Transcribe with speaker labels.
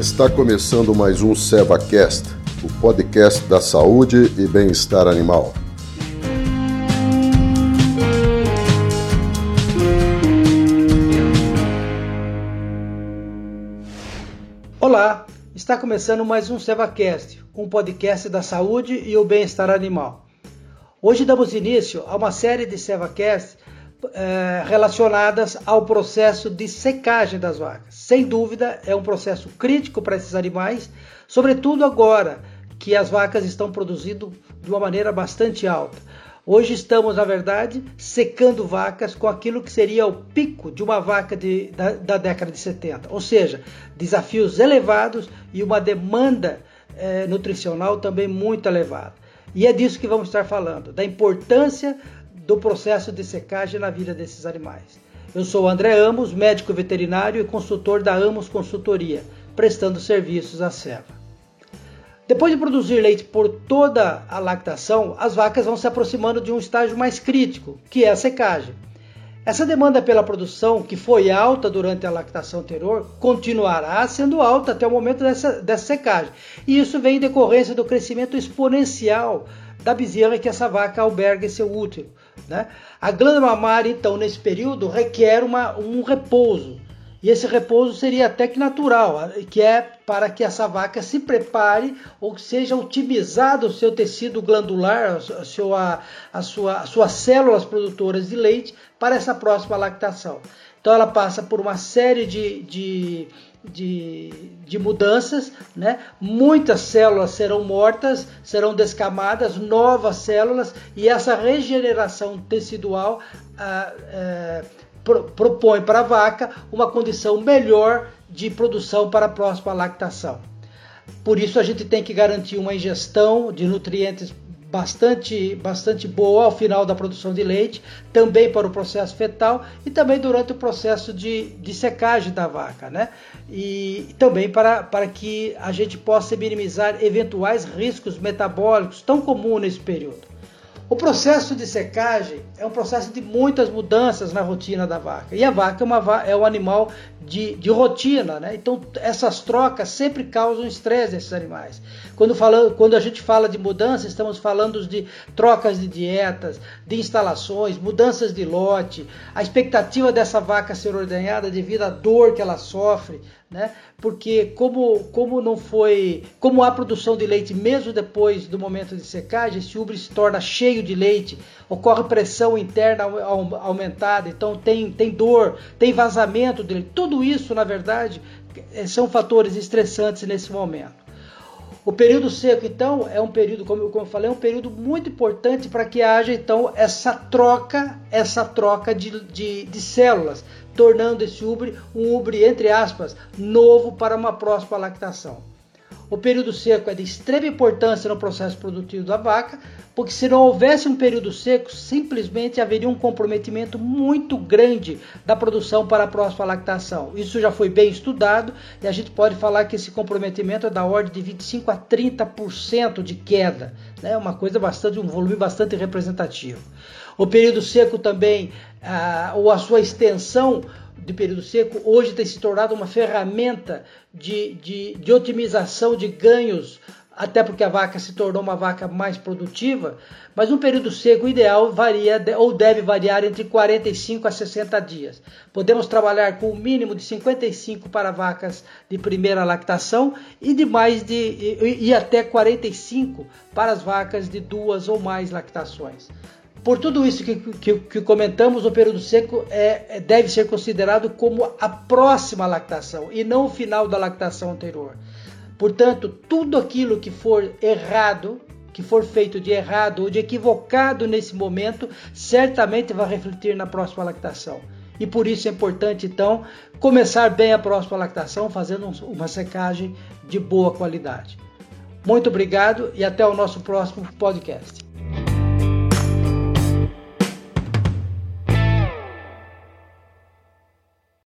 Speaker 1: Está começando mais um SevaCast, o podcast da saúde e bem-estar animal.
Speaker 2: Olá, está começando mais um SevaCast, um podcast da saúde e o bem-estar animal. Hoje damos início a uma série de SevaCast é, relacionadas ao processo de secagem das vacas. Sem dúvida, é um processo crítico para esses animais, sobretudo agora que as vacas estão produzindo de uma maneira bastante alta. Hoje estamos, na verdade, secando vacas com aquilo que seria o pico de uma vaca de, da, da, década de 70, ou seja, desafios elevados e uma demanda é, nutricional também muito elevada. E é disso que vamos estar falando, da importância do processo de secagem na vida desses animais. Eu sou André Amos, médico veterinário e consultor da Amos Consultoria, prestando serviços à Seva. Depois de produzir leite por toda a lactação, as vacas vão se aproximando de um estágio mais crítico, que é a secagem. Essa demanda pela produção, que foi alta durante a lactação anterior, continuará sendo alta até o momento dessa, dessa secagem. E isso vem em decorrência do crescimento exponencial da bezerra que essa vaca alberga em seu útero. Né? A glândula mamária, então, nesse período, requer uma, um repouso. E esse repouso seria até que natural, que é para que essa vaca se prepare ou que seja otimizado o seu tecido glandular, a sua, a sua, as suas células produtoras de leite para essa próxima lactação. Então ela passa por uma série de, de de, de mudanças, né? muitas células serão mortas, serão descamadas, novas células, e essa regeneração tecidual ah, eh, pro, propõe para a vaca uma condição melhor de produção para a próxima lactação. Por isso a gente tem que garantir uma ingestão de nutrientes bastante, bastante boa ao final da produção de leite, também para o processo fetal e também durante o processo de, de secagem da vaca, né? E também para, para que a gente possa minimizar eventuais riscos metabólicos tão comuns nesse período. O processo de secagem é um processo de muitas mudanças na rotina da vaca. E a vaca é, uma, é um animal de, de rotina, né? Então essas trocas sempre causam estresse nesses animais. Quando, fala, quando a gente fala de mudança, estamos falando de trocas de dietas, de instalações, mudanças de lote, a expectativa dessa vaca ser ordenhada devido à dor que ela sofre, né? Porque como, como não foi, como há produção de leite mesmo depois do momento de secagem, esse ubre se torna cheio de leite, ocorre pressão interna aumentada, então tem, tem dor, tem vazamento dele. Tudo isso, na verdade, eh, são fatores estressantes nesse momento. O período seco, então, é um período, como eu, como eu falei, é um período muito importante para que haja, então, essa troca, essa troca de, de, de células, tornando esse ubre um ubre, entre aspas, novo para uma próxima lactação. O período seco é de extrema importância no processo produtivo da vaca, porque se não houvesse um período seco, simplesmente haveria um comprometimento muito grande da produção para a próxima lactação. Isso já foi bem estudado e a gente pode falar que esse comprometimento é da ordem de 25 a 30% de queda, né? Uma coisa bastante, um volume bastante representativo. O período seco também, ah, ou a sua extensão de período seco, hoje tem se tornado uma ferramenta de, de, de otimização de ganhos, até porque a vaca se tornou uma vaca mais produtiva, mas um período seco ideal varia ou deve variar entre 45 a 60 dias. Podemos trabalhar com o um mínimo de 55 para vacas de primeira lactação e de mais de e, e até 45 para as vacas de duas ou mais lactações. Por tudo isso que, que, que comentamos, o período seco é, é, deve ser considerado como a próxima lactação e não o final da lactação anterior. Portanto, tudo aquilo que for errado, que for feito de errado ou de equivocado nesse momento, certamente vai refletir na próxima lactação. E por isso é importante, então, começar bem a próxima lactação, fazendo uma secagem de boa qualidade. Muito obrigado e até o nosso próximo podcast.